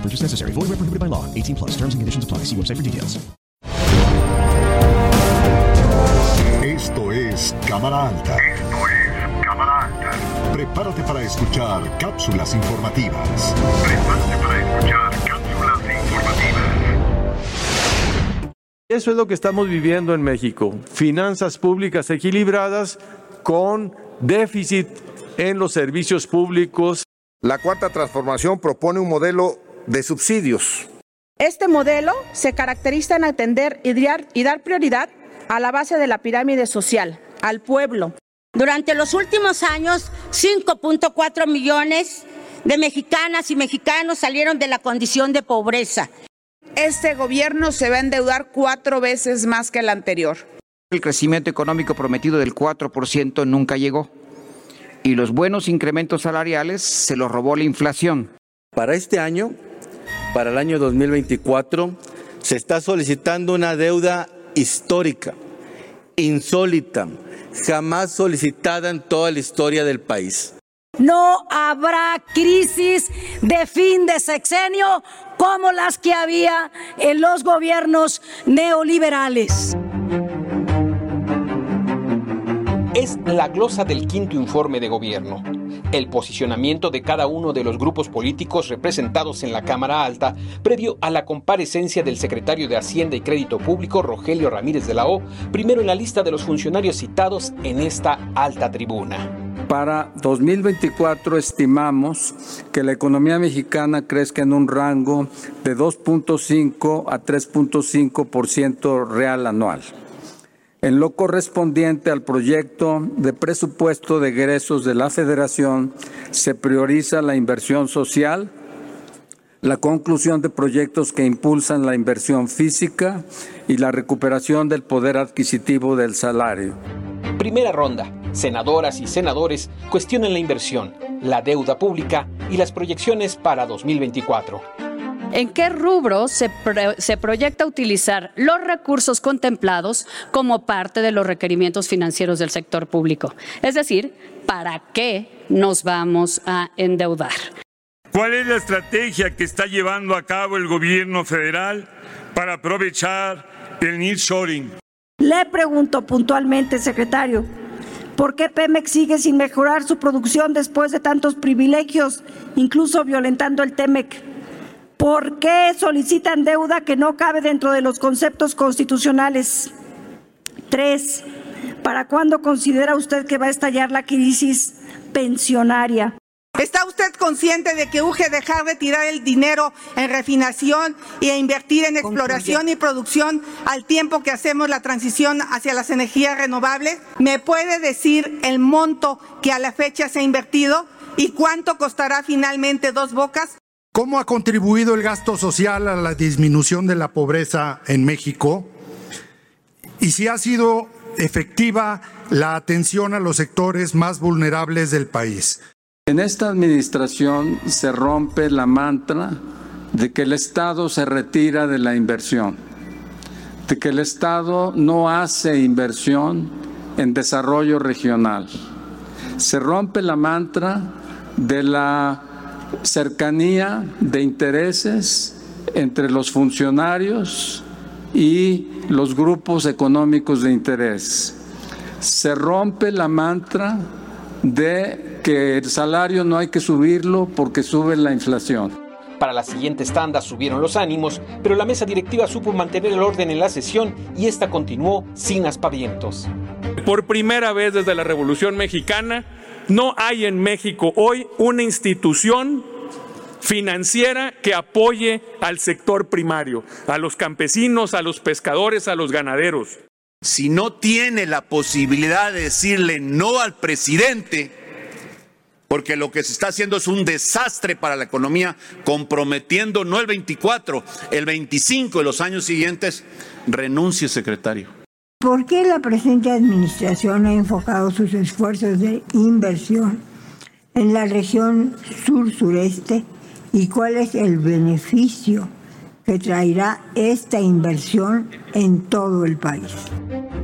Purchase necessary. Void where prohibited by law. 18 plus. Terms and conditions apply. See website for details. Esto es Cámara Alta. Esto es Cámara Alta. Prepárate para escuchar cápsulas informativas. Prepárate para escuchar cápsulas informativas. Eso es lo que estamos viviendo en México. Finanzas públicas equilibradas con déficit en los servicios públicos. La cuarta transformación propone un modelo de subsidios. Este modelo se caracteriza en atender y dar, y dar prioridad a la base de la pirámide social, al pueblo. Durante los últimos años, 5.4 millones de mexicanas y mexicanos salieron de la condición de pobreza. Este gobierno se va a endeudar cuatro veces más que el anterior. El crecimiento económico prometido del 4% nunca llegó. Y los buenos incrementos salariales se los robó la inflación. Para este año, para el año 2024, se está solicitando una deuda histórica, insólita, jamás solicitada en toda la historia del país. No habrá crisis de fin de sexenio como las que había en los gobiernos neoliberales. Es la glosa del quinto informe de gobierno. El posicionamiento de cada uno de los grupos políticos representados en la Cámara Alta previo a la comparecencia del secretario de Hacienda y Crédito Público, Rogelio Ramírez de la O, primero en la lista de los funcionarios citados en esta alta tribuna. Para 2024 estimamos que la economía mexicana crezca en un rango de 2.5 a 3.5% real anual. En lo correspondiente al proyecto de presupuesto de egresos de la Federación, se prioriza la inversión social, la conclusión de proyectos que impulsan la inversión física y la recuperación del poder adquisitivo del salario. Primera ronda. Senadoras y senadores cuestionan la inversión, la deuda pública y las proyecciones para 2024. ¿En qué rubro se, pro se, proyecta utilizar los recursos contemplados como parte de los requerimientos financieros del sector público? Es decir, ¿para qué nos vamos a endeudar? ¿Cuál es la estrategia que está llevando a cabo el gobierno federal para aprovechar el nearshoring? Le pregunto puntualmente, secretario, ¿por qué Pemex sigue sin mejorar su producción después de tantos privilegios, incluso violentando el TEMEC? ¿Por qué solicitan deuda que no cabe dentro de los conceptos constitucionales? Tres, ¿para cuándo considera usted que va a estallar la crisis pensionaria? ¿Está usted consciente de que urge dejar de tirar el dinero en refinación y a invertir en exploración y producción al tiempo que hacemos la transición hacia las energías renovables? ¿Me puede decir el monto que a la fecha se ha invertido y cuánto costará finalmente dos bocas? ¿Cómo ha contribuido el gasto social a la disminución de la pobreza en México? Y si ha sido efectiva la atención a los sectores más vulnerables del país. En esta administración se rompe la mantra de que el Estado se retira de la inversión, de que el Estado no hace inversión en desarrollo regional. Se rompe la mantra de la cercanía de intereses entre los funcionarios y los grupos económicos de interés. Se rompe la mantra de que el salario no hay que subirlo porque sube la inflación. Para las siguientes tandas subieron los ánimos, pero la mesa directiva supo mantener el orden en la sesión y esta continuó sin aspavientos. Por primera vez desde la Revolución Mexicana, no hay en México hoy una institución financiera que apoye al sector primario, a los campesinos, a los pescadores, a los ganaderos. Si no tiene la posibilidad de decirle no al presidente, porque lo que se está haciendo es un desastre para la economía, comprometiendo no el 24, el 25 de los años siguientes, renuncie secretario. ¿Por qué la presente administración ha enfocado sus esfuerzos de inversión en la región sur-sureste y cuál es el beneficio que traerá esta inversión en todo el país.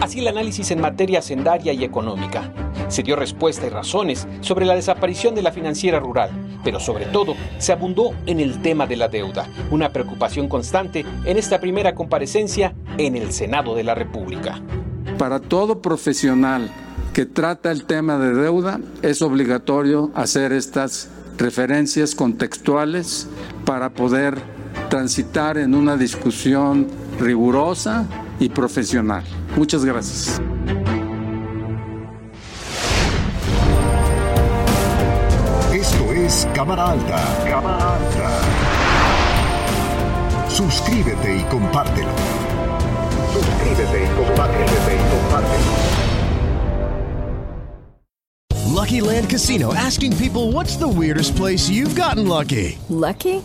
Así el análisis en materia hacendaria y económica. Se dio respuesta y razones sobre la desaparición de la financiera rural, pero sobre todo se abundó en el tema de la deuda, una preocupación constante en esta primera comparecencia en el Senado de la República. Para todo profesional que trata el tema de deuda, es obligatorio hacer estas referencias contextuales para poder transitar en una discusión rigurosa y profesional. Muchas gracias. Cámara Alta. Cámara Alta. Suscríbete y compártelo. Suscríbete y compártelo. y compártelo. Lucky Land Casino asking people what's the weirdest place you've gotten lucky? Lucky?